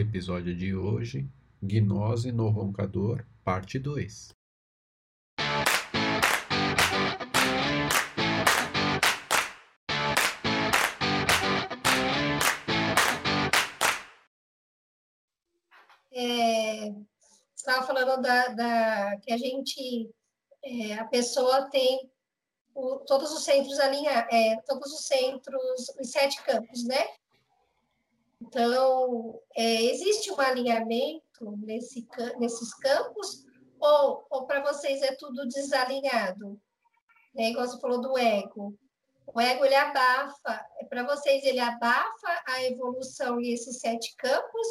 Episódio de hoje: Gnose no Roncador, Parte 2. É, estava falando da, da, que a gente, é, a pessoa tem o, todos os centros alinhados, é, todos os centros, os sete campos, né? Então, é, existe um alinhamento nesse, nesses campos ou, ou para vocês é tudo desalinhado? É igual você falou do ego. O ego, ele abafa, é para vocês ele abafa a evolução e esses sete campos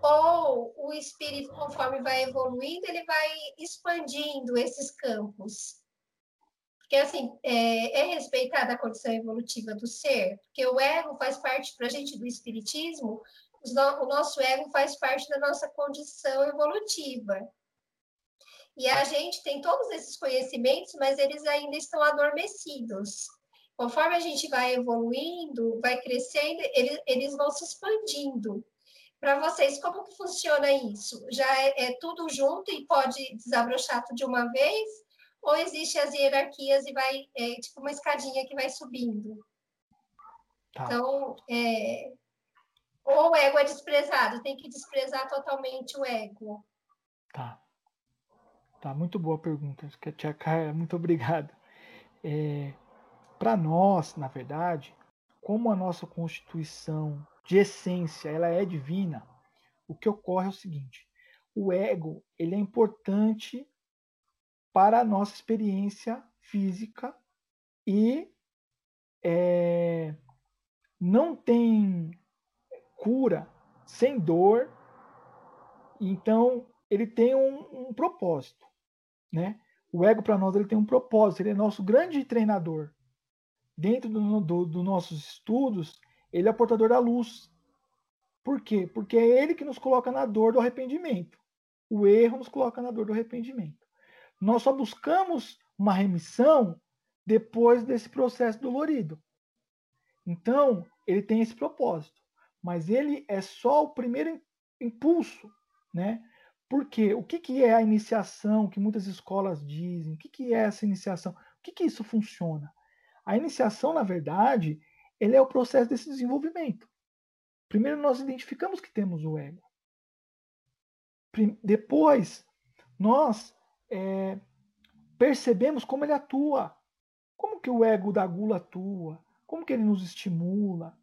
ou o espírito, conforme vai evoluindo, ele vai expandindo esses campos? Porque, assim, é, é respeitada a condição evolutiva do ser, porque o ego faz parte, para a gente, do espiritismo, o nosso ego faz parte da nossa condição evolutiva. E a gente tem todos esses conhecimentos, mas eles ainda estão adormecidos. Conforme a gente vai evoluindo, vai crescendo, eles, eles vão se expandindo. Para vocês, como que funciona isso? Já é, é, tudo junto e pode desabrochar tudo de uma vez? Ou existe as hierarquias e vai, é, tipo uma escadinha que vai subindo? Tá. Então, é, ou o ego é desprezado, tem que desprezar totalmente o ego. Tá. Tá, muito boa pergunta. Tia muito obrigado. É, Para nós, na verdade, como a nossa constituição de essência, ela é divina, o que ocorre é o seguinte: o ego ele é importante para a nossa experiência física e é, não tem cura sem dor, então ele tem um, um propósito, né? O ego para nós ele tem um propósito, ele é nosso grande treinador. Dentro dos do, do nossos estudos, ele é o portador da luz. Por quê? Porque é ele que nos coloca na dor do arrependimento. O erro nos coloca na dor do arrependimento. Nós só buscamos uma remissão depois desse processo dolorido. Então, ele tem esse propósito. Mas ele é só o primeiro impulso, né? Porque o que, que é a iniciação que muitas escolas dizem? O que, que é essa iniciação? O que, que isso funciona? A iniciação, na verdade, ele é o processo desse desenvolvimento. Primeiro nós identificamos que temos o ego. Depois nós é, percebemos como ele atua. Como que o ego da gula atua? Como que ele nos estimula?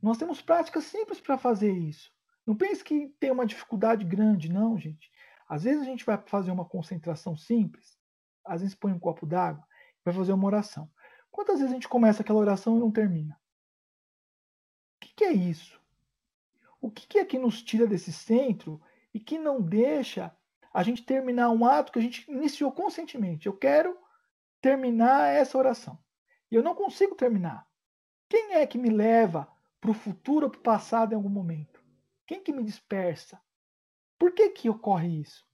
Nós temos práticas simples para fazer isso. Não pense que tem uma dificuldade grande, não, gente. Às vezes a gente vai fazer uma concentração simples, às vezes põe um copo d'água, vai fazer uma oração. Quantas vezes a gente começa aquela oração e não termina? que, que é isso? O que, que é que nos tira desse centro e que não deixa a gente terminar um ato que a gente iniciou conscientemente? Eu quero terminar essa oração. E eu não consigo terminar. Quem é que me leva para o futuro ou para o passado em algum momento? Quem que me dispersa? Por que, que ocorre isso?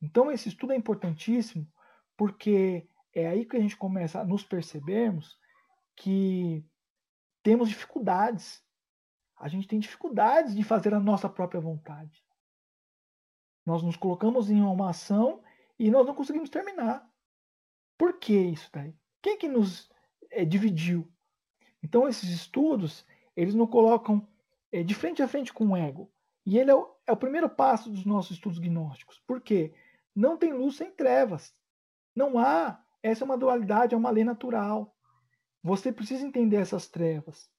Então, esse estudo é importantíssimo porque é aí que a gente começa a nos percebermos que temos dificuldades a gente tem dificuldades de fazer a nossa própria vontade. Nós nos colocamos em uma ação e nós não conseguimos terminar. Por que isso daí? Quem que nos é, dividiu? Então esses estudos, eles nos colocam é, de frente a frente com o ego. E ele é o, é o primeiro passo dos nossos estudos gnósticos. Por quê? Não tem luz sem trevas. Não há. Essa é uma dualidade, é uma lei natural. Você precisa entender essas trevas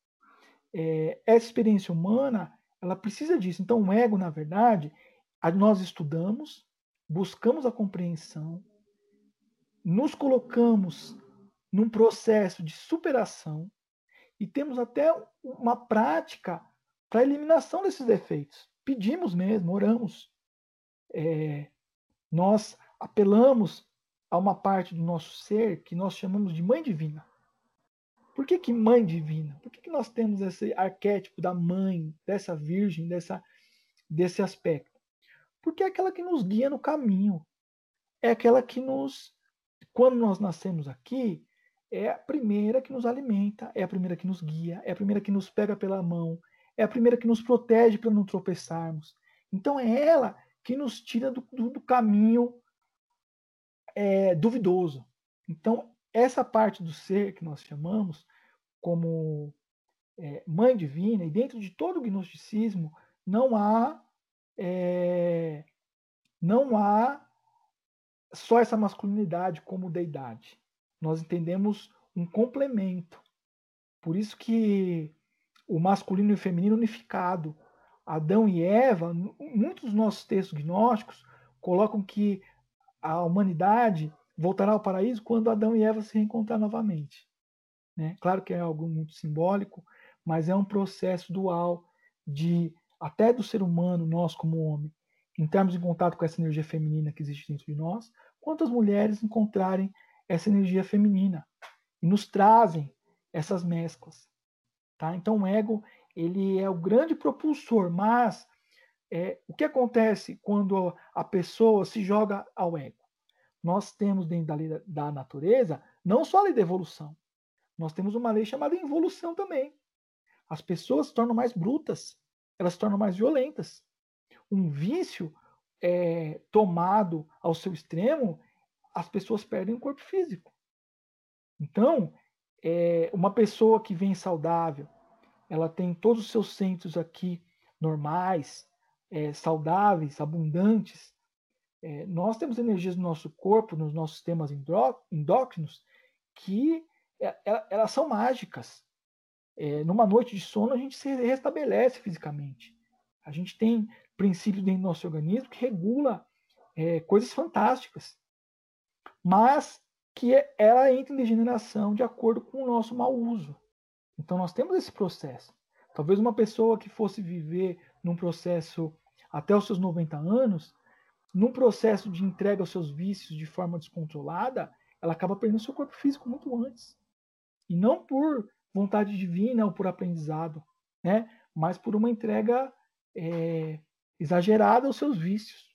é, essa experiência humana ela precisa disso. Então, o ego, na verdade, nós estudamos, buscamos a compreensão, nos colocamos num processo de superação e temos até uma prática para eliminação desses defeitos. Pedimos mesmo, oramos. É, nós apelamos a uma parte do nosso ser que nós chamamos de Mãe Divina. Por que, que mãe divina? Por que, que nós temos esse arquétipo da mãe, dessa virgem, dessa, desse aspecto? Porque é aquela que nos guia no caminho. É aquela que nos. Quando nós nascemos aqui, é a primeira que nos alimenta, é a primeira que nos guia, é a primeira que nos pega pela mão, é a primeira que nos protege para não tropeçarmos. Então é ela que nos tira do, do, do caminho é, duvidoso. Então, essa parte do ser que nós chamamos como é, mãe divina, e dentro de todo o gnosticismo, não há é, não há só essa masculinidade como deidade. Nós entendemos um complemento. Por isso que o masculino e o feminino unificado, Adão e Eva, muitos dos nossos textos gnósticos colocam que a humanidade voltará ao paraíso quando Adão e Eva se reencontrar novamente. Né? Claro que é algo muito simbólico, mas é um processo dual de até do ser humano, nós como homem, entrarmos em contato com essa energia feminina que existe dentro de nós, quanto as mulheres encontrarem essa energia feminina e nos trazem essas mesclas. Tá? Então o ego ele é o grande propulsor, mas é, o que acontece quando a pessoa se joga ao ego? Nós temos dentro da lei da natureza não só a lei da evolução, nós temos uma lei chamada involução também. As pessoas se tornam mais brutas, elas se tornam mais violentas. Um vício é, tomado ao seu extremo, as pessoas perdem o corpo físico. Então, é, uma pessoa que vem saudável, ela tem todos os seus centros aqui normais, é, saudáveis, abundantes. É, nós temos energias no nosso corpo, nos nossos sistemas endócrinos, que é, é, elas são mágicas. É, numa noite de sono, a gente se restabelece fisicamente. A gente tem princípios dentro do nosso organismo que regula é, coisas fantásticas. Mas que ela entra em degeneração de acordo com o nosso mau uso. Então nós temos esse processo. Talvez uma pessoa que fosse viver num processo até os seus 90 anos, num processo de entrega aos seus vícios de forma descontrolada, ela acaba perdendo seu corpo físico muito antes. E não por vontade divina ou por aprendizado, né? mas por uma entrega é, exagerada aos seus vícios.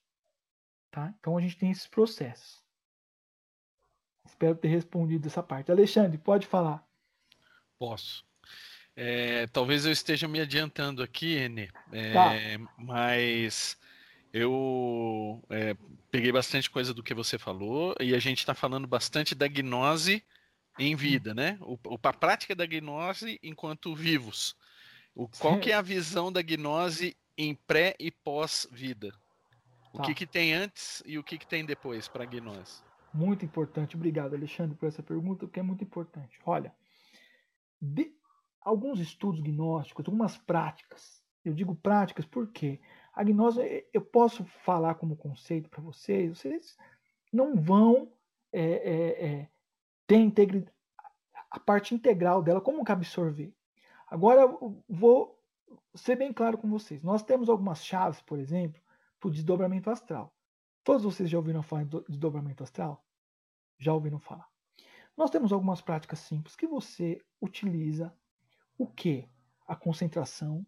Tá? Então a gente tem esses processos. Espero ter respondido essa parte. Alexandre, pode falar. Posso. É, talvez eu esteja me adiantando aqui, Ene, é, tá. mas eu é, peguei bastante coisa do que você falou e a gente está falando bastante da gnose em vida, né? O, a prática da gnose enquanto vivos. O, qual que é a visão da gnose em pré e pós-vida? O tá. que, que tem antes e o que, que tem depois para a gnose? Muito importante. Obrigado, Alexandre, por essa pergunta, que é muito importante. Olha, de alguns estudos gnósticos, algumas práticas, eu digo práticas porque a gnose, eu posso falar como conceito para vocês, vocês não vão é, é, é, ter integridade, a parte integral dela, como que absorver. Agora, vou ser bem claro com vocês. Nós temos algumas chaves, por exemplo, para o desdobramento astral. Todos vocês já ouviram falar de desdobramento astral? Já ouviram falar? Nós temos algumas práticas simples que você utiliza o que? A concentração,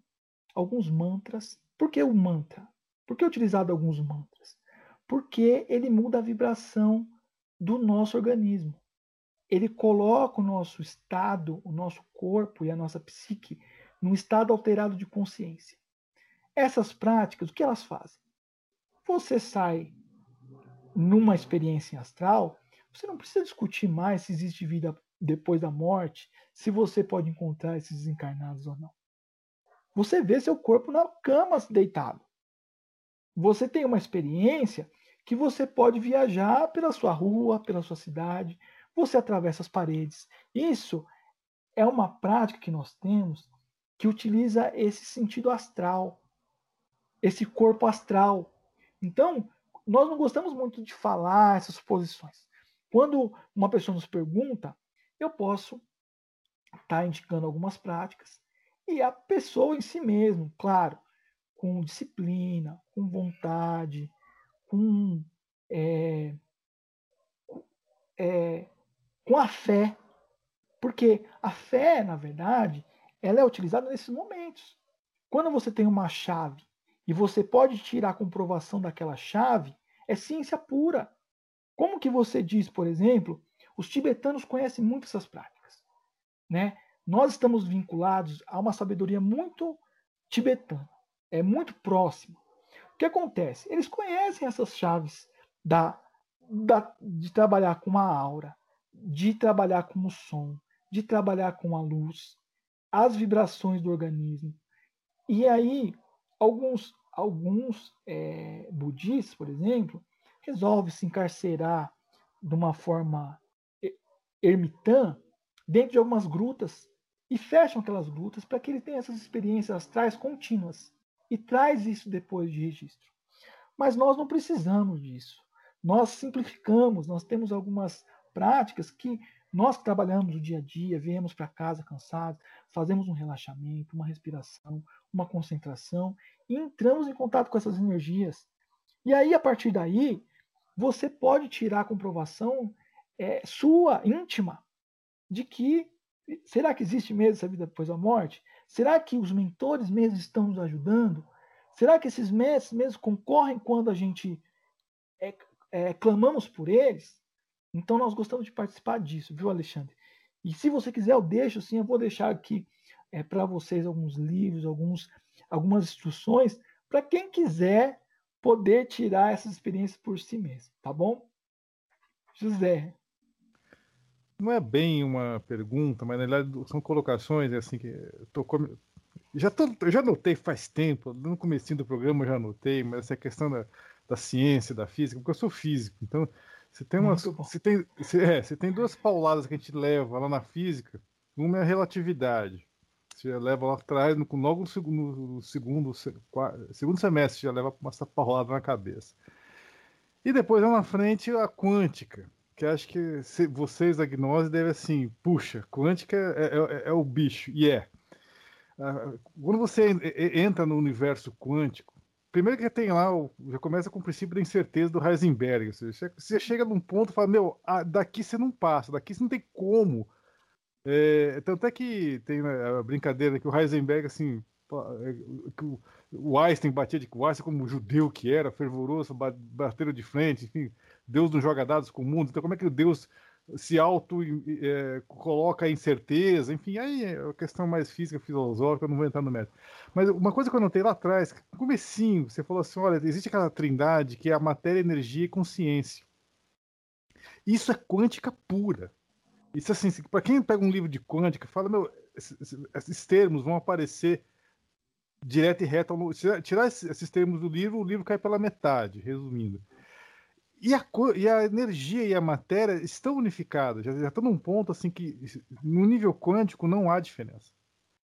alguns mantras. Por que o mantra? Por que utilizado alguns mantras? Porque ele muda a vibração do nosso organismo. Ele coloca o nosso estado, o nosso corpo e a nossa psique num estado alterado de consciência. Essas práticas, o que elas fazem? Você sai numa experiência astral, você não precisa discutir mais se existe vida depois da morte, se você pode encontrar esses desencarnados ou não. Você vê seu corpo na cama deitado. Você tem uma experiência que você pode viajar pela sua rua, pela sua cidade, você atravessa as paredes. Isso é uma prática que nós temos que utiliza esse sentido astral, esse corpo astral. Então, nós não gostamos muito de falar essas posições. Quando uma pessoa nos pergunta, eu posso estar tá indicando algumas práticas e a pessoa em si mesmo, claro, com disciplina, com vontade, com, é, é, com a fé. Porque a fé, na verdade, ela é utilizada nesses momentos. Quando você tem uma chave e você pode tirar a comprovação daquela chave, é ciência pura. Como que você diz, por exemplo, os tibetanos conhecem muito essas práticas, né? Nós estamos vinculados a uma sabedoria muito tibetana. É muito próxima. O que acontece? Eles conhecem essas chaves da, da, de trabalhar com a aura, de trabalhar com o som, de trabalhar com a luz, as vibrações do organismo. E aí, alguns, alguns é, budistas, por exemplo, resolvem se encarcerar de uma forma ermitã dentro de algumas grutas e fecham aquelas grutas para que ele tenha essas experiências astrais contínuas e traz isso depois de registro. Mas nós não precisamos disso. Nós simplificamos, nós temos algumas práticas que nós que trabalhamos o dia a dia, viemos para casa cansados, fazemos um relaxamento, uma respiração, uma concentração e entramos em contato com essas energias. E aí, a partir daí, você pode tirar a comprovação é, sua, íntima, de que será que existe mesmo essa vida depois da morte? Será que os mentores mesmo estão nos ajudando? Será que esses mestres mesmo concorrem quando a gente é, é, clamamos por eles? Então nós gostamos de participar disso, viu, Alexandre? E se você quiser, eu deixo sim, eu vou deixar aqui é, para vocês alguns livros, alguns, algumas instruções, para quem quiser poder tirar essas experiências por si mesmo, tá bom? José. Não é bem uma pergunta, mas na verdade são colocações, assim que tô com... já tô, já notei faz tempo, no começo do programa eu já notei, mas essa questão da, da ciência, da física, porque eu sou físico, então você tem uma, você tem, você, é, você tem duas pauladas que a gente leva lá na física, uma é a relatividade, você leva lá atrás, no, logo no segundo, no segundo, segundo semestre, já leva uma paulada na cabeça. E depois lá na frente a quântica, que acho que se, vocês da gnose devem assim, puxa, quântica é, é, é o bicho, e é. Ah, quando você entra no universo quântico, primeiro que tem lá, já começa com o princípio da incerteza do Heisenberg. Ou seja, você chega num ponto e fala, meu, daqui você não passa, daqui você não tem como é, tanto é que tem né, a brincadeira que o Heisenberg, assim, é, que o Einstein batia de o Einstein como judeu que era, fervoroso, bateram de frente, enfim, Deus não joga dados com o mundo, então como é que Deus se auto é, coloca incerteza, enfim, aí é uma questão mais física, filosófica, eu não vou entrar no mérito. Mas uma coisa que eu notei lá atrás, comecinho, você falou assim, olha, existe aquela trindade que é a matéria, energia e consciência. Isso é quântica pura. Isso assim, para quem pega um livro de quântica, fala, meu, esses, esses termos vão aparecer direto e reto. Tirar esses termos do livro, o livro cai pela metade, resumindo. E a, e a energia e a matéria estão unificadas, já, estão num ponto assim que no nível quântico não há diferença.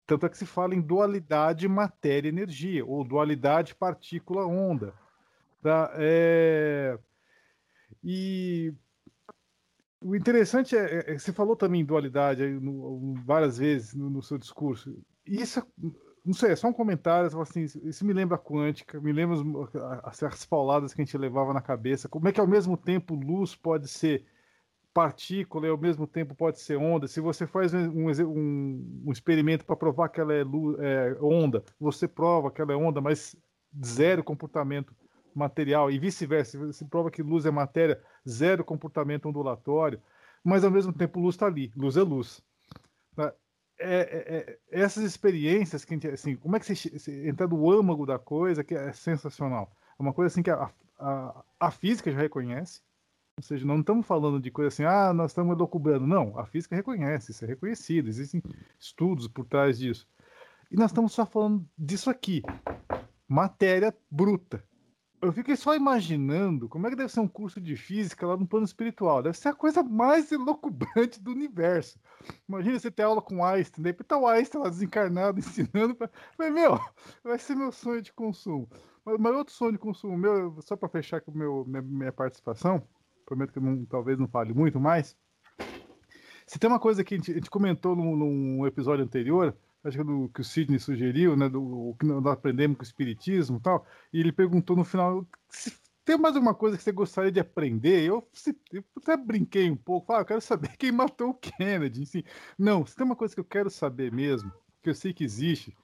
Tanto é que se fala em dualidade matéria-energia, ou dualidade partícula-onda. Tá? É... E o interessante é, é, é, você falou também em dualidade no, várias vezes no, no, seu discurso. Isso, não sei, é só um comentário, assim, isso me lembra a quântica, me lembra as, as pauladas que a gente levava na cabeça. Como é que ao mesmo tempo luz pode ser partícula e ao mesmo tempo pode ser onda? Se você faz um, um, um experimento para provar que ela é, luz, é onda, você prova que ela é onda, mas zero comportamento material e vice-versa. Você prova que luz é matéria, zero comportamento ondulatório, mas ao mesmo tempo luz está ali, luz é luz. É, é, é, essas experiências que assim, como é que você, você entra no âmago da coisa que é sensacional. É uma coisa assim que a, a, a física já reconhece, ou seja, não estamos falando de coisa assim, ah, nós estamos elocubrando. Não, a física reconhece, isso é reconhecido, existem estudos por trás disso. E nós estamos só falando disso aqui, matéria bruta eu fiquei só imaginando como é que deve ser um curso de física lá no plano espiritual. Deve ser a coisa mais elocubrante do universo. Imagina você ter aula com Einstein, daí tá o Einstein lá desencarnado ensinando. Pra... Mas, meu, vai ser meu sonho de consumo. Mas, mas outro sonho de consumo meu, só para fechar com meu, minha, minha, participação, prometo que não, talvez não fale muito mais. Se tem uma coisa que a gente, a gente comentou num, num episódio anterior, acho que, do, que o Sidney sugeriu, né, do que nós aprendemos com o Espiritismo e tal, e ele perguntou no final se tem mais alguma coisa que você gostaria de aprender? Eu, se, eu até brinquei um pouco, ah, eu quero saber quem matou o Kennedy. Assim, não, se tem uma coisa que eu quero saber mesmo, que eu sei que existe,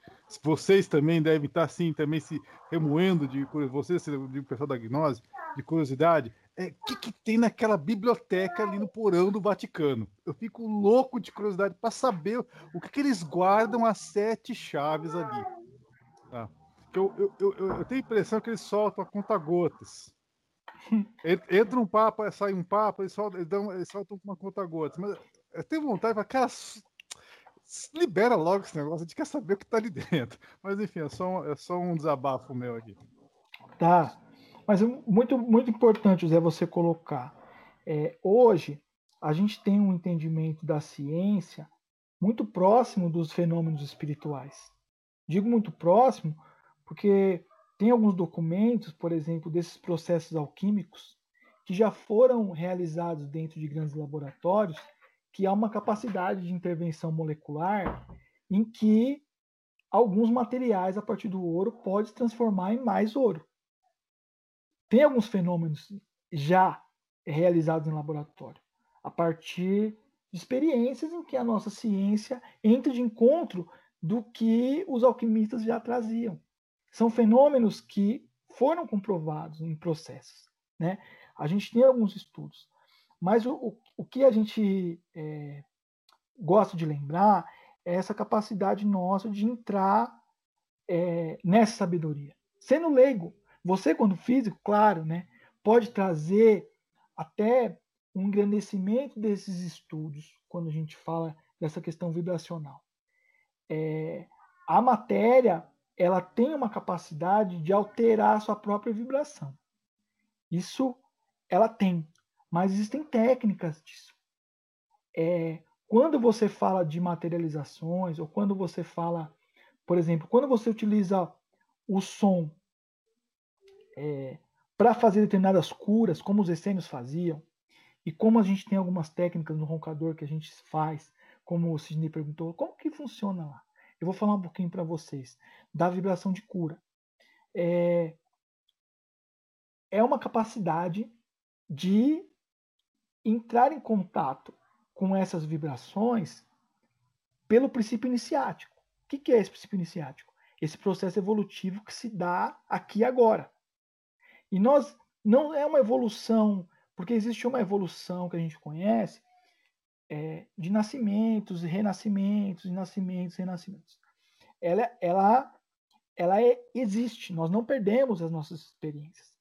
vocês também devem estar assim, também se remoendo de vocês, de pessoal da gnose, de curiosidade, é, o que, que, tem naquela biblioteca ali no porão do Vaticano. Eu fico louco de curiosidade para saber o que, que, eles guardam as sete chaves ali. Ah. Eu, eu, eu, eu, tenho a impressão que eles soltam a conta-gotas. Entra um papo, sai um papo, eles soltam, eles dão, eles soltam uma conta-gotas. Mas eu tenho vontade cara, libera logo esse negócio, a gente quer saber o que tá ali dentro. Mas enfim, é só um, é só um desabafo meu aqui. Tá. Mas é muito, muito importante, José, você colocar. É, hoje, a gente tem um entendimento da ciência muito próximo dos fenômenos espirituais. Digo muito próximo porque tem alguns documentos, por exemplo, desses processos alquímicos, que já foram realizados dentro de grandes laboratórios, que há uma capacidade de intervenção molecular em que alguns materiais a partir do ouro pode transformar em mais ouro. Tem alguns fenômenos já realizados em laboratório, a partir de experiências em que a nossa ciência entra de encontro do que os alquimistas já traziam. São fenômenos que foram comprovados em processos. Né? A gente tem alguns estudos, mas o, o, que a gente é, gosta de lembrar é essa capacidade nossa de entrar é, nessa sabedoria. Sendo leigo, você, quando físico, claro, né, pode trazer até um engrandecimento desses estudos quando a gente fala dessa questão vibracional. É, a matéria ela tem uma capacidade de alterar a sua própria vibração. Isso ela tem, mas existem técnicas disso. É, quando você fala de materializações, ou quando você fala, por exemplo, quando você utiliza o som é, para fazer determinadas curas, como os essênios faziam, e como a gente tem algumas técnicas no roncador que a gente faz, como o Sidney perguntou, como que funciona lá? Eu vou falar um pouquinho para vocês da vibração de cura. É, é uma capacidade de entrar em contato com essas vibrações pelo princípio iniciático. O que é esse princípio iniciático? Esse processo evolutivo que se dá aqui e agora. E nós não é uma evolução, porque existe uma evolução que a gente conhece é, de nascimentos, renascimentos, nascimentos, renascimentos. Ela, ela, ela é, existe, nós não perdemos as nossas experiências,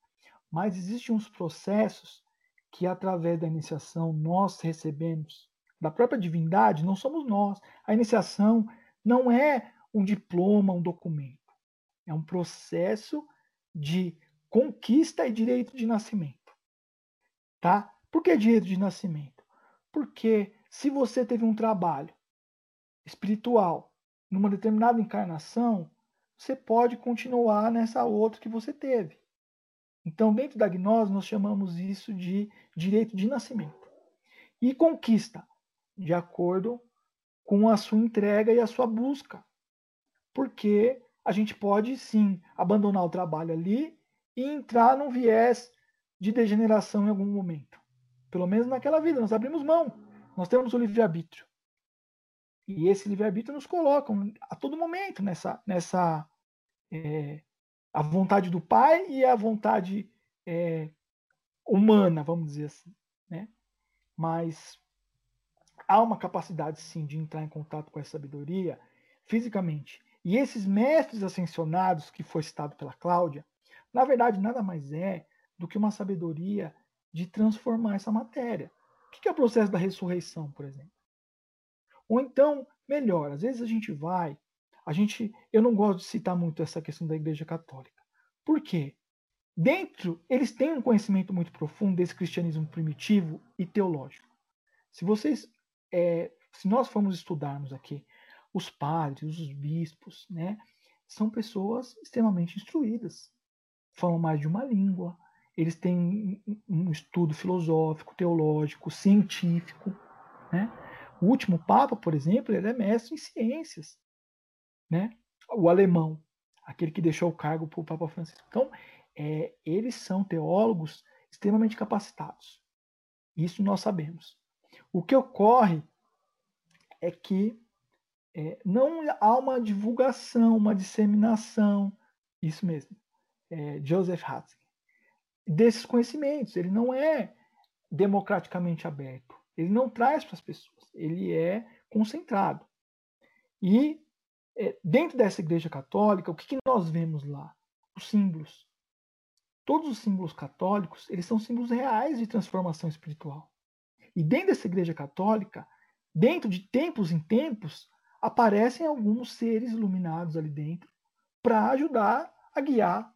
mas existem uns processos que, através da iniciação, nós recebemos da própria divindade, não somos nós. A iniciação não é um diploma, um documento. É um processo de conquista e direito de nascimento. Tá? Por que direito de nascimento? Porque se você teve um trabalho espiritual numa determinada encarnação, você pode continuar nessa outra que você teve. Então, dentro da gnose, nós chamamos isso de direito de nascimento. E conquista, de acordo com a sua entrega e a sua busca. Porque a gente pode sim abandonar o trabalho ali e entrar num viés de degeneração em algum momento. Pelo menos naquela vida, nós abrimos mão. Nós temos o livre-arbítrio. E esse livre-arbítrio nos coloca a todo momento nessa, nessa é, a vontade do pai e a vontade é, humana, vamos dizer assim. Né? Mas há uma capacidade, sim, de entrar em contato com essa sabedoria fisicamente. E esses mestres ascensionados que foi citado pela Cláudia, na verdade, nada mais é do que uma sabedoria de transformar essa matéria. O que é o processo da ressurreição, por exemplo? Ou então, melhor, às vezes a gente vai, a gente, eu não gosto de citar muito essa questão da Igreja Católica. Por quê? Dentro, eles têm um conhecimento muito profundo desse cristianismo primitivo e teológico. Se vocês, é, se nós formos estudarmos aqui os padres, os bispos, né, são pessoas extremamente instruídas falam mais de uma língua, eles têm um estudo filosófico, teológico, científico. Né? O último Papa, por exemplo, ele é mestre em ciências. Né? O alemão, aquele que deixou o cargo para o Papa Francisco. Então, é, eles são teólogos extremamente capacitados. Isso nós sabemos. O que ocorre é que é, não há uma divulgação, uma disseminação, isso mesmo, é, Joseph Ratzinger, desses conhecimentos. Ele não é democraticamente aberto. Ele não traz para as pessoas. Ele é concentrado. E é, dentro dessa igreja católica, o que, que nós vemos lá? Os símbolos. Todos os símbolos católicos, eles são símbolos reais de transformação espiritual. E dentro dessa igreja católica, dentro de tempos em tempos, aparecem alguns seres iluminados ali dentro para ajudar a guiar.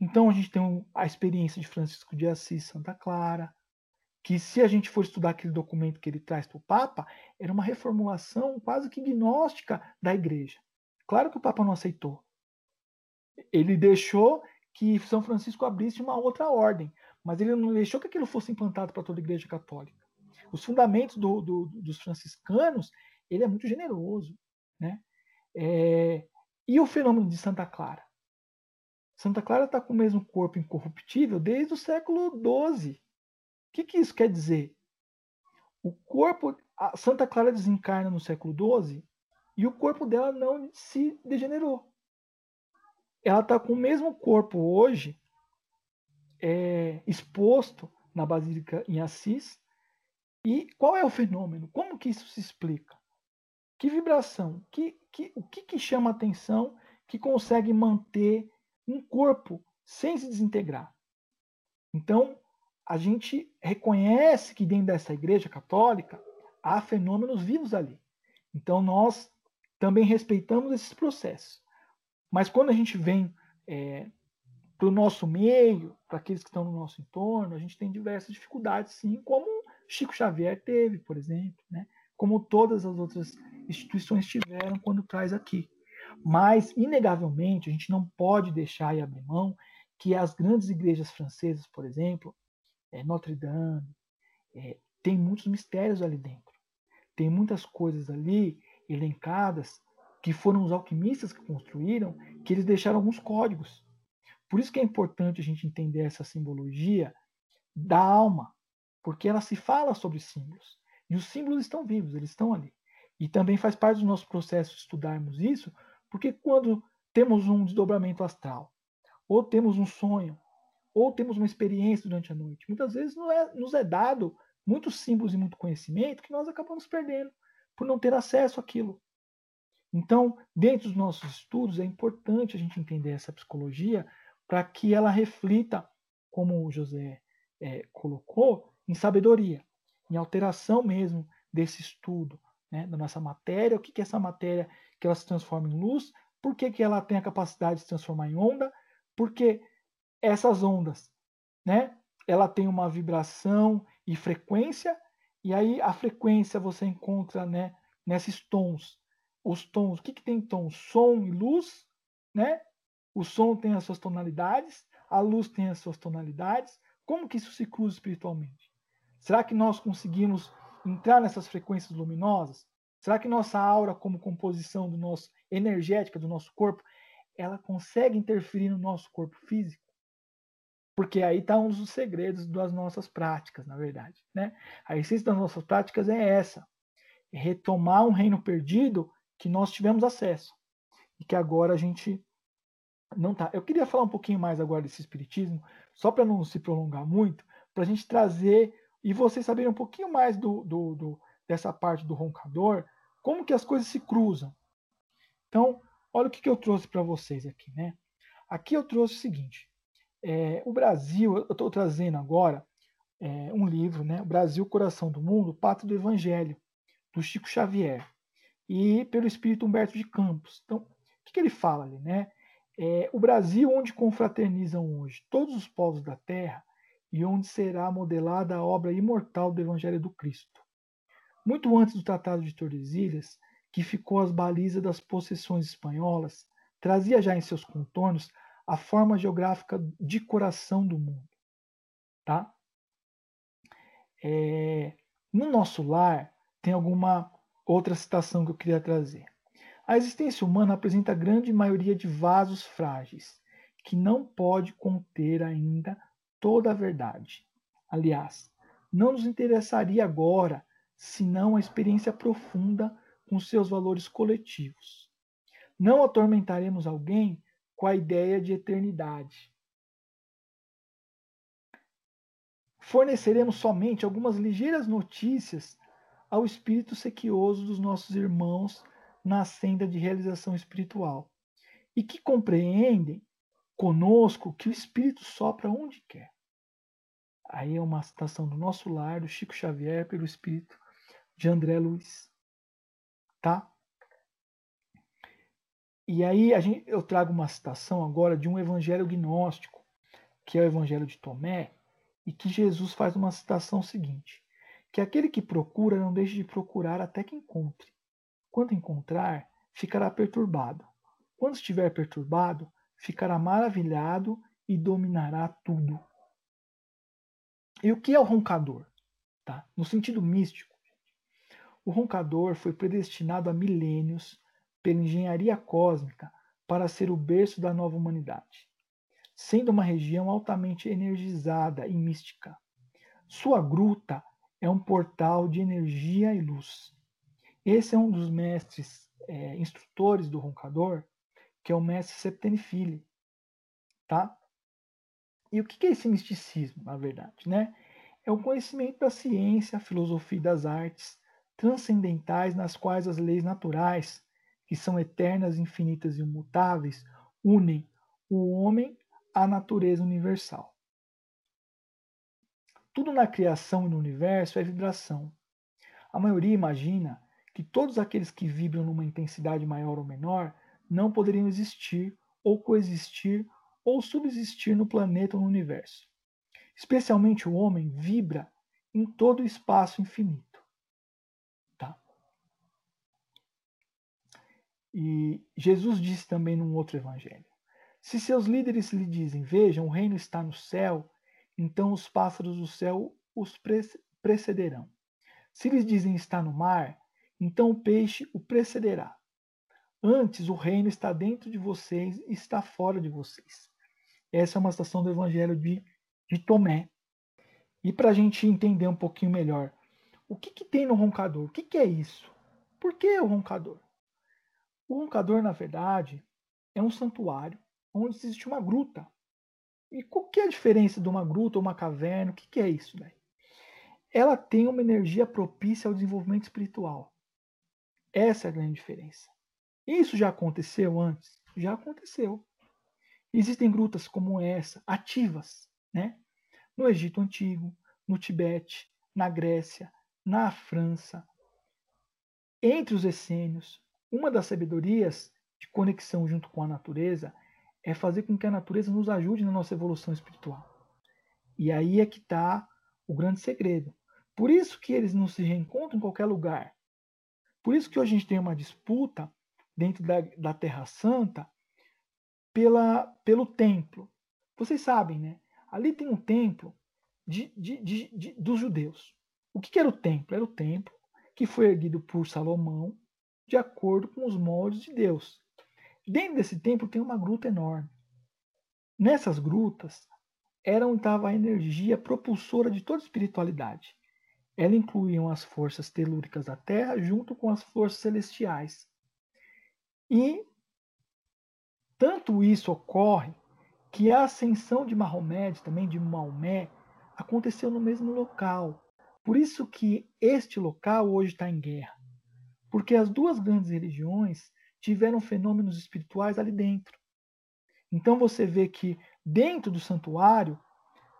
Então a gente tem a experiência de Francisco de Assis Santa Clara, que se a gente for estudar aquele documento que ele traz para o Papa, era uma reformulação quase que gnóstica da igreja. Claro que o Papa não aceitou. Ele deixou que São Francisco abrisse uma outra ordem, mas ele não deixou que aquilo fosse implantado para toda a igreja católica. Os fundamentos do, do, dos franciscanos, ele é muito generoso. Né? É... E o fenômeno de Santa Clara? Santa Clara está com o mesmo corpo incorruptível desde o século XII. O que, que isso quer dizer? O corpo, a Santa Clara desencarna no século XII e o corpo dela não se degenerou. Ela está com o mesmo corpo hoje, é, exposto na Basílica em Assis. E qual é o fenômeno? Como que isso se explica? Que vibração? Que, que, o que, que chama atenção que consegue manter um corpo sem se desintegrar? Então, a gente reconhece que dentro dessa igreja católica há fenômenos vivos ali. Então nós também respeitamos esses processos. Mas quando a gente vem é, para o nosso meio, para aqueles que estão no nosso entorno, a gente tem diversas dificuldades, sim, como Chico Xavier teve, por exemplo, né? como todas as outras instituições tiveram quando traz aqui. Mas, inegavelmente, a gente não pode deixar e abrir mão que as grandes igrejas francesas, por exemplo, é, Notre Dame, é, tem muitos mistérios ali dentro. Tem muitas coisas ali elencadas que foram os alquimistas que construíram, que eles deixaram alguns códigos. Por isso que é importante a gente entender essa simbologia da alma, porque ela se fala sobre símbolos. E os símbolos estão vivos, eles estão ali. E também faz parte do nosso processo estudarmos isso, porque quando temos um desdobramento astral, ou temos um sonho, ou temos uma experiência durante a noite. Muitas vezes é, nos é dado muitos símbolos e muito conhecimento que nós acabamos perdendo por não ter acesso àquilo. Então, dentro dos nossos estudos, é importante a gente entender essa psicologia para que ela reflita, como o José é, colocou, em sabedoria, em alteração mesmo desse estudo né, da nossa matéria, o que, que é essa matéria que ela se transforma em luz, por que, que ela tem a capacidade de se transformar em onda, porque essas ondas, né? Ela tem uma vibração e frequência, e aí a frequência você encontra, né, nesses tons. Os tons, o que, que tem tons? Som e luz, né? O som tem as suas tonalidades, a luz tem as suas tonalidades. Como que isso se cruza espiritualmente? Será que nós conseguimos entrar nessas frequências luminosas? Será que nossa aura, como composição do nosso energética do nosso corpo, ela consegue interferir no nosso corpo físico? Porque aí está um dos segredos das nossas práticas, na verdade. Né? A essência das nossas práticas é essa: é retomar um reino perdido que nós tivemos acesso e que agora a gente não tá. Eu queria falar um pouquinho mais agora desse espiritismo, só para não se prolongar muito, para a gente trazer e vocês saberem um pouquinho mais do, do, do, dessa parte do roncador, como que as coisas se cruzam. Então, olha o que, que eu trouxe para vocês aqui, né? Aqui eu trouxe o seguinte: é, o Brasil, eu estou trazendo agora é, um livro, né? O Brasil, Coração do Mundo, Pátria do Evangelho, do Chico Xavier, e pelo Espírito Humberto de Campos. Então, o que, que ele fala ali, né? É, o Brasil, onde confraternizam hoje todos os povos da terra e onde será modelada a obra imortal do Evangelho do Cristo. Muito antes do Tratado de Tordesilhas, que ficou às balizas das possessões espanholas, trazia já em seus contornos a forma geográfica de coração do mundo. Tá? É, no nosso lar, tem alguma outra citação que eu queria trazer. A existência humana apresenta a grande maioria de vasos frágeis, que não pode conter ainda toda a verdade. Aliás, não nos interessaria agora senão a experiência profunda com seus valores coletivos. Não atormentaremos alguém com a ideia de eternidade. Forneceremos somente algumas ligeiras notícias ao espírito sequioso dos nossos irmãos na senda de realização espiritual e que compreendem conosco que o Espírito sopra onde quer. Aí é uma citação do nosso lar, do Chico Xavier, pelo Espírito de André Luiz. Tá? E aí gente, eu trago uma citação agora de um evangelho gnóstico, que é o evangelho de Tomé, e que Jesus faz uma citação seguinte: que aquele que procura não deixe de procurar até que encontre. Quando encontrar, ficará perturbado. Quando estiver perturbado, ficará maravilhado e dominará tudo. E o que é o roncador? Tá? No sentido místico, o roncador foi predestinado há milênios pela engenharia cósmica para ser o berço da nova humanidade, sendo uma região altamente energizada e mística. Sua gruta é um portal de energia e luz. Esse é um dos mestres é, instrutores do roncador, que é o mestre Septenfile, tá? E o que é esse misticismo, na verdade, né? É o conhecimento da ciência, filosofia e das artes transcendentais nas quais as leis naturais, que são eternas, infinitas e imutáveis, unem o homem à natureza universal. Tudo na criação e no universo é vibração. A maioria imagina que todos aqueles que vibram numa intensidade maior ou menor não poderiam existir, ou coexistir, ou subsistir no planeta ou no universo. Especialmente o homem vibra em todo o espaço infinito. Tá? E Jesus disse também num outro evangelho: Se seus líderes lhe dizem, vejam, o reino está no céu, então os pássaros do céu os precederão. Se lhes dizem está no mar, então o peixe o precederá. Antes, o reino está dentro de vocês e está fora de vocês. Essa é uma citação do Evangelho de, de Tomé. E para a gente entender um pouquinho melhor, o que, que tem no roncador? O que, que é isso? Por que o roncador? O roncador, na verdade, é um santuário onde existe uma gruta. E qual que é a diferença de uma gruta ou uma caverna? O que, que é isso? Daí? Ela tem uma energia propícia ao desenvolvimento espiritual. Essa é a grande diferença. Isso já aconteceu antes? Já aconteceu. Existem grutas como essa, ativas, né? No Egito Antigo, no Tibete, na Grécia, na França. Entre os essênios, uma das sabedorias de conexão junto com a natureza é fazer com que a natureza nos ajude na nossa evolução espiritual. E aí é que está o grande segredo. Por isso que eles não se reencontram em qualquer lugar. Por isso que hoje a gente tem uma disputa dentro da, da Terra Santa pela, pelo templo. Vocês sabem, né? Ali tem um templo de, de, de, dos judeus. O que, que era o templo? Era o templo que foi erguido por Salomão de acordo com os moldes de Deus. Dentro desse templo tem uma gruta enorme. Nessas grutas era onde estava a energia propulsora de toda a espiritualidade. Ela incluía as forças telúricas da Terra junto com as forças celestiais. E tanto isso ocorre que a ascensão de Maomé, também de Maomé, aconteceu no mesmo local. Por isso que este local hoje está em guerra. Porque as duas grandes religiões tiveram fenômenos espirituais ali dentro. Então você vê que dentro do santuário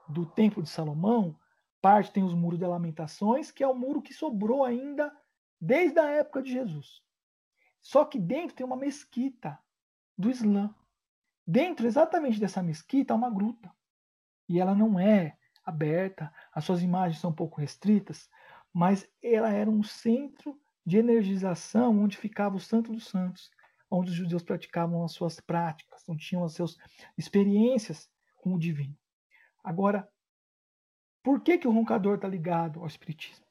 do Templo de Salomão, parte tem os muros de lamentações, que é o muro que sobrou ainda desde a época de Jesus. Só que dentro tem uma mesquita do Islã. Dentro exatamente dessa mesquita há uma gruta. E ela não é aberta, as suas imagens são um pouco restritas, mas ela era um centro de energização onde ficava o Santo dos Santos, onde os judeus praticavam as suas práticas, onde tinham as suas experiências com o divino. Agora, por que, que o roncador está ligado ao Espiritismo?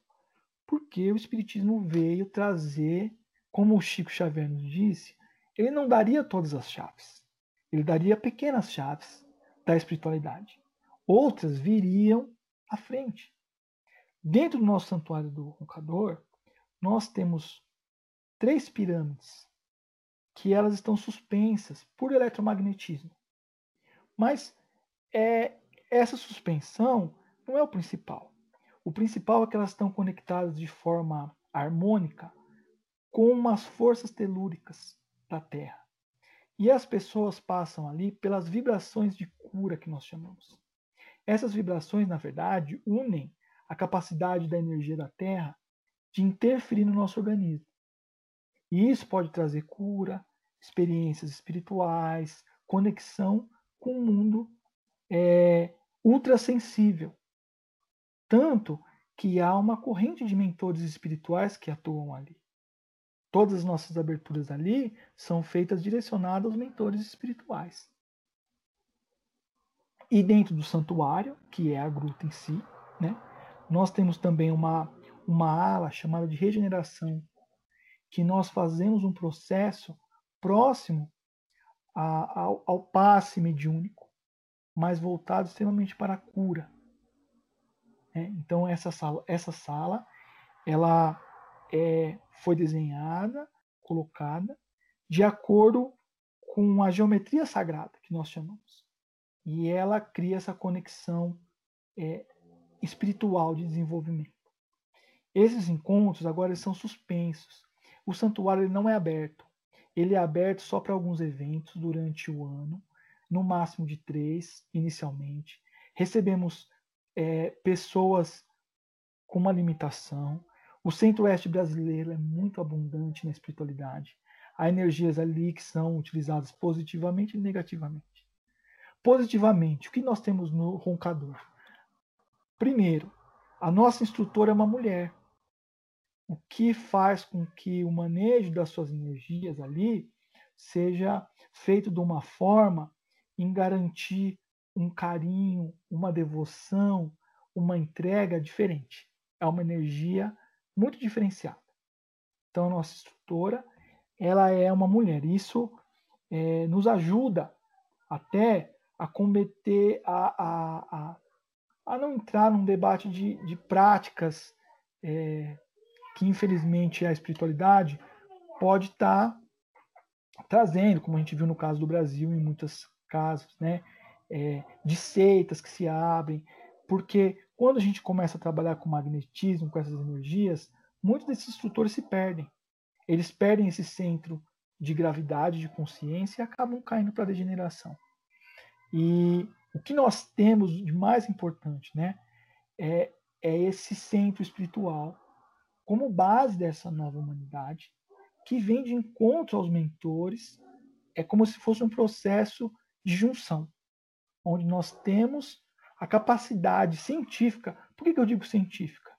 Porque o Espiritismo veio trazer como o Chico Xavier nos disse, ele não daria todas as chaves. Ele daria pequenas chaves da espiritualidade. Outras viriam à frente. Dentro do nosso santuário do Roncador, nós temos três pirâmides que elas estão suspensas por eletromagnetismo. Mas é, essa suspensão não é o principal. O principal é que elas estão conectadas de forma harmônica com as forças telúricas da Terra. E as pessoas passam ali pelas vibrações de cura que nós chamamos. Essas vibrações, na verdade, unem a capacidade da energia da Terra de interferir no nosso organismo. E isso pode trazer cura, experiências espirituais, conexão com o mundo é, ultrassensível. Tanto que há uma corrente de mentores espirituais que atuam ali. Todas as nossas aberturas ali são feitas direcionadas aos mentores espirituais. E dentro do santuário, que é a gruta em si, né, nós temos também uma, uma ala chamada de regeneração, que nós fazemos um processo próximo a, ao, ao passe mediúnico, mas voltado extremamente para a cura. É, então essa sala, essa sala, ela é, foi desenhada, colocada de acordo com a geometria sagrada que nós chamamos, e ela cria essa conexão é, espiritual de desenvolvimento. Esses encontros agora são suspensos. O santuário não é aberto. Ele é aberto só para alguns eventos durante o ano, no máximo de três inicialmente. Recebemos é, pessoas com uma limitação. O centro-oeste brasileiro é muito abundante na espiritualidade. Há energias ali que são utilizadas positivamente e negativamente. Positivamente, o que nós temos no roncador? Primeiro, a nossa instrutora é uma mulher, o que faz com que o manejo das suas energias ali seja feito de uma forma em garantir um carinho, uma devoção, uma entrega diferente. É uma energia muito diferenciada. Então, nossa instrutora, ela é uma mulher. Isso é, nos ajuda até a combater, a, a, a, a, não entrar num debate de, de práticas é, que, infelizmente, a espiritualidade pode estar tá trazendo, como a gente viu no caso do Brasil, em muitos casos, né? é, de seitas que se abrem, porque quando a gente começa a trabalhar com magnetismo, com essas energias, muitos desses instrutores se perdem. Eles perdem esse centro de gravidade, de consciência e acabam caindo para a degeneração. E o que nós temos de mais importante né, é, é esse centro espiritual como base dessa nova humanidade, que vem de encontro aos mentores, é como se fosse um processo de junção onde nós temos a capacidade científica. Por que, que eu digo científica?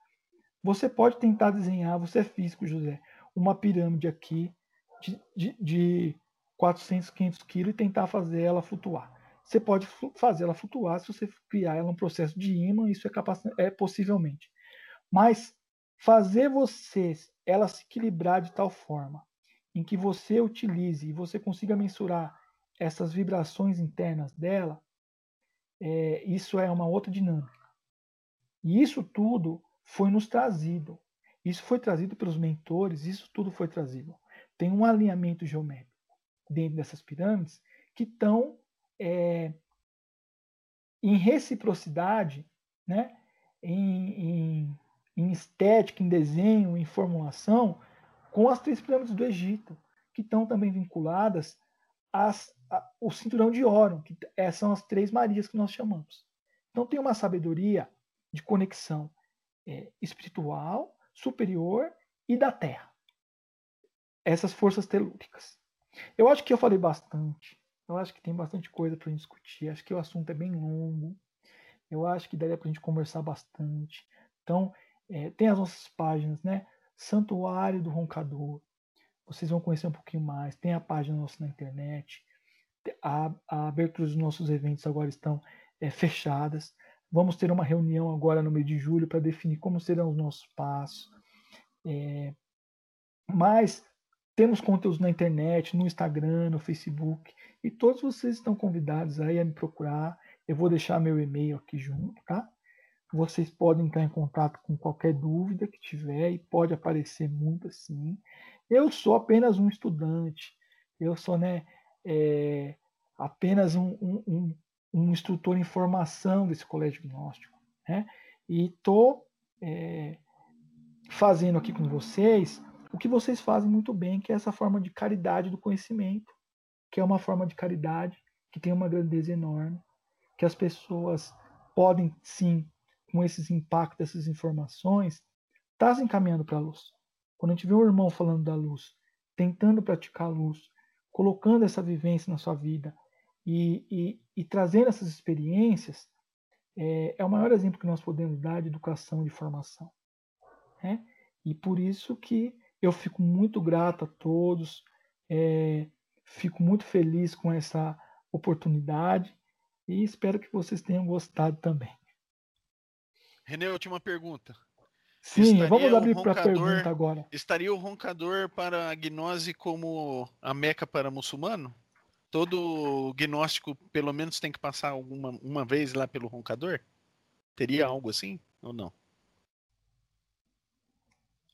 Você pode tentar desenhar, você é físico, José, uma pirâmide aqui de, de, de 400, 500 quilos e tentar fazer ela flutuar. Você pode fazer ela flutuar se você criar ela um processo de ímã, isso é, é possivelmente. Mas fazer você ela se equilibrar de tal forma em que você utilize e você consiga mensurar essas vibrações internas dela, é, isso é uma outra dinâmica. E isso tudo foi nos trazido. Isso foi trazido pelos mentores, isso tudo foi trazido. Tem um alinhamento geométrico dentro dessas pirâmides que estão é, em reciprocidade, né? Em, em, em estética, em desenho, em formulação, com as três pirâmides do Egito, que estão também vinculadas às o cinturão de Óron, que é, são as três Marias que nós chamamos. Então tem uma sabedoria de conexão é, espiritual, superior e da Terra. Essas forças telúricas. Eu acho que eu falei bastante. Eu acho que tem bastante coisa para discutir. Acho que o assunto é bem longo. Eu acho que daria para a gente conversar bastante. Então, é, tem as nossas páginas, né? Santuário do Roncador. Vocês vão conhecer um pouquinho mais. Tem a página nossa na internet a, a abertura dos nossos eventos agora estão é, fechadas. Vamos ter uma reunião agora no mês de julho para definir como serão os nossos passos. É, mas temos conteúdos na internet, no Instagram, no Facebook, e todos vocês estão convidados aí a me procurar. Eu vou deixar meu e-mail aqui junto, tá? Vocês podem entrar em contato com qualquer dúvida que tiver e pode aparecer muito assim. Eu sou apenas um estudante. Eu sou, né, é, apenas um, um, um, instrutor em formação desse colégio gnóstico. Né? E estou é, fazendo aqui com vocês o que vocês fazem muito bem, que é essa forma de caridade do conhecimento, que é uma forma de caridade que tem uma grandeza enorme, que as pessoas podem sim, com esses impactos, essas informações, estar tá se encaminhando para a luz. Quando a gente vê um irmão falando da luz, tentando praticar a luz, colocando essa vivência na sua vida e, e, e trazendo essas experiências, é, é, o maior exemplo que nós podemos dar de educação e de formação. Né? E por isso que eu fico muito grato a todos, é, fico muito feliz com essa oportunidade e espero que vocês tenham gostado também. René, última pergunta. Sim, estaria vamos abrir para a pergunta agora. Estaria o roncador para a gnose como a meca para muçulmano? Todo gnóstico, pelo menos, tem que passar alguma, uma vez lá pelo roncador? Teria algo assim ou não?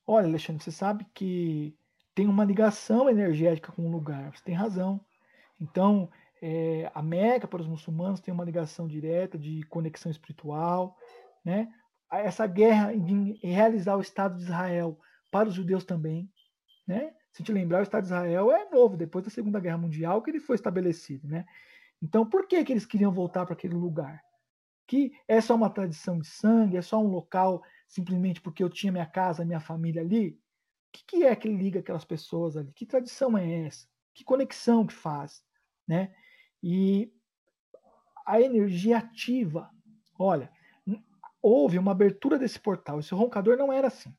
Olha, Alexandre, você sabe que tem uma ligação energética com o lugar. Você tem razão. Então, é, a Meca para os muçulmanos tem uma ligação direta de conexão espiritual, né? Essa guerra em realizar o Estado de Israel para os judeus também. Né? Se te lembrar, o Estado de Israel é novo, depois da Segunda Guerra Mundial que ele foi estabelecido. Né? Então, por que, que eles queriam voltar para aquele lugar? Que é só uma tradição de sangue, é só um local simplesmente porque eu tinha minha casa, minha família ali? O que, que é que liga aquelas pessoas ali? Que tradição é essa? Que conexão que faz? Né? E a energia ativa. Olha, houve uma abertura desse portal. Esse roncador não era assim.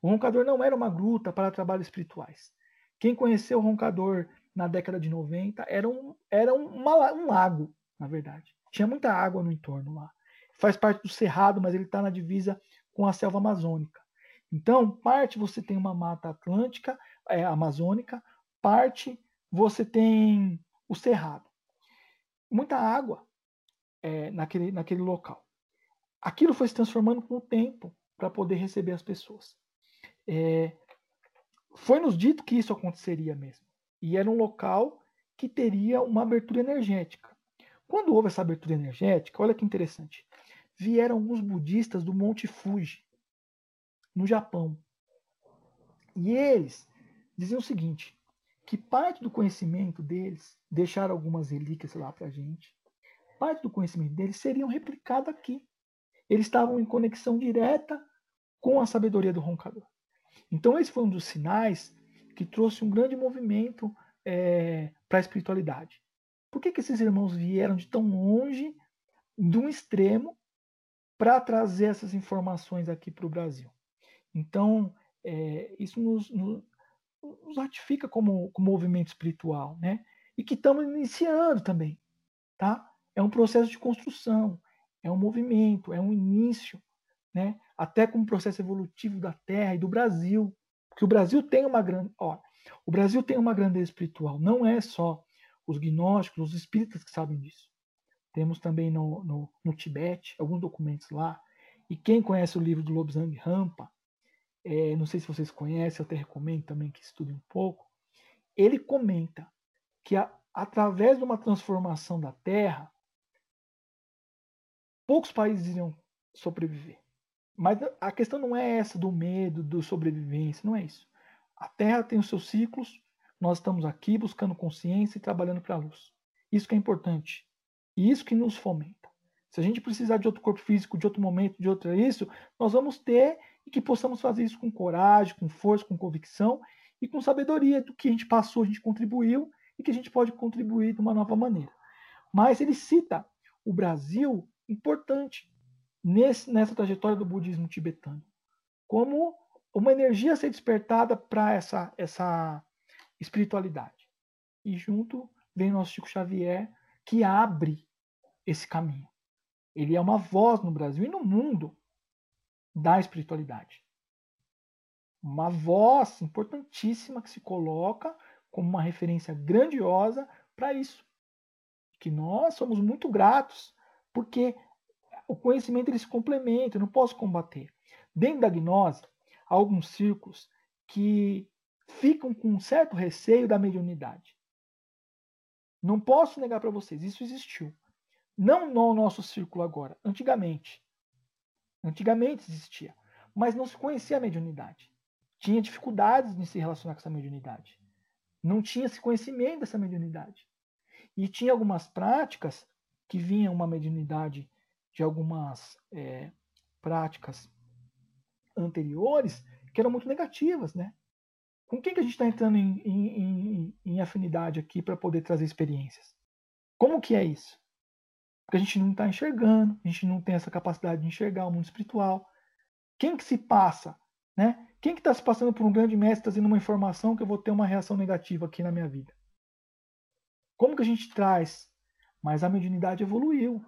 O roncador não era uma gruta para trabalhos espirituais. Quem conheceu o roncador na década de 90 era um, era uma, um lago, na verdade. Tinha muita água no entorno lá. Faz parte do cerrado, mas ele está na divisa com a selva amazônica. Então, parte você tem uma mata atlântica, é, amazônica, parte você tem o cerrado. Muita água é, naquele, naquele local aquilo foi se transformando com o tempo para poder receber as pessoas. É, foi nos dito que isso aconteceria mesmo. E era um local que teria uma abertura energética. Quando houve essa abertura energética, olha que interessante. Vieram alguns budistas do Monte Fuji, no Japão. E eles diziam o seguinte: que parte do conhecimento deles, deixaram algumas relíquias lá para a gente, parte do conhecimento deles seriam replicado aqui eles estavam em conexão direta com a sabedoria do roncador. Então, esse foi um dos sinais que trouxe um grande movimento é, para a espiritualidade. Por que, que esses irmãos vieram de tão longe, de um extremo, para trazer essas informações aqui para o Brasil? Então, é, isso nos, nos, nos, ratifica como, como movimento espiritual, né? E que estamos iniciando também, tá? É um processo de construção, é um movimento, é um início, né? até como processo evolutivo da Terra e do Brasil. Porque o Brasil tem uma grande. Ó, o Brasil tem uma grandeza espiritual. Não é só os gnósticos, os espíritas que sabem disso. Temos também no, no, no Tibete alguns documentos lá. E quem conhece o livro do Lobsang Rampa, é, não sei se vocês conhecem, eu até recomendo também que estudem um pouco. Ele comenta que a, através de uma transformação da Terra, poucos países iriam sobreviver. Mas a questão não é essa do medo, do sobrevivência, não é isso. A Terra tem os seus ciclos, nós estamos aqui buscando consciência e trabalhando para a luz. Isso que é importante. E isso que nos fomenta. Se a gente precisar de outro corpo físico, de outro momento, de outro isso, nós vamos ter e que possamos fazer isso com coragem, com força, com convicção e com sabedoria do que a gente passou, a gente contribuiu e que a gente pode contribuir de uma nova maneira. Mas ele cita o Brasil importante nesse, nessa trajetória do budismo tibetano. Como uma energia a ser despertada para essa, essa espiritualidade. E junto vem nosso Chico Xavier, que abre esse caminho. Ele é uma voz no Brasil e no mundo da espiritualidade. Uma voz importantíssima que se coloca como uma referência grandiosa para isso. Que nós somos muito gratos porque o conhecimento ele se complementa, eu não posso combater. Dentro da gnose, há alguns círculos que ficam com um certo receio da mediunidade. Não posso negar para vocês, isso existiu. Não no nosso círculo agora, antigamente. Antigamente existia, mas não se conhecia a mediunidade. tinha dificuldades em se relacionar com essa mediunidade. Não tinha esse conhecimento dessa mediunidade. E tinha algumas práticas que vinham uma mediunidade de algumas é, práticas anteriores que eram muito negativas, né? Com quem que a gente está entrando em, em, em, em afinidade aqui para poder trazer experiências? Como que é isso? Porque a gente não está enxergando, a gente não tem essa capacidade de enxergar o mundo espiritual. Quem que se passa, né? Quem que está se passando por um grande mestre trazendo uma informação que eu vou ter uma reação negativa aqui na minha vida? Como que a gente traz? Mas a mediunidade evoluiu.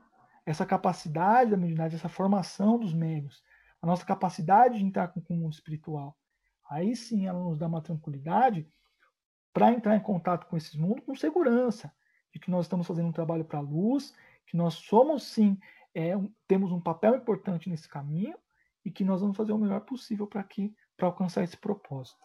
Essa capacidade da mediunidade, essa formação dos médios, a nossa capacidade de entrar com o mundo espiritual, Aí sim ela nos dá uma tranquilidade para entrar em contato com esses mundos com segurança, de que nós estamos fazendo um trabalho para a luz, que nós somos sim, é, um, temos um papel importante nesse caminho e que nós vamos fazer o melhor possível para que para alcançar esse propósito.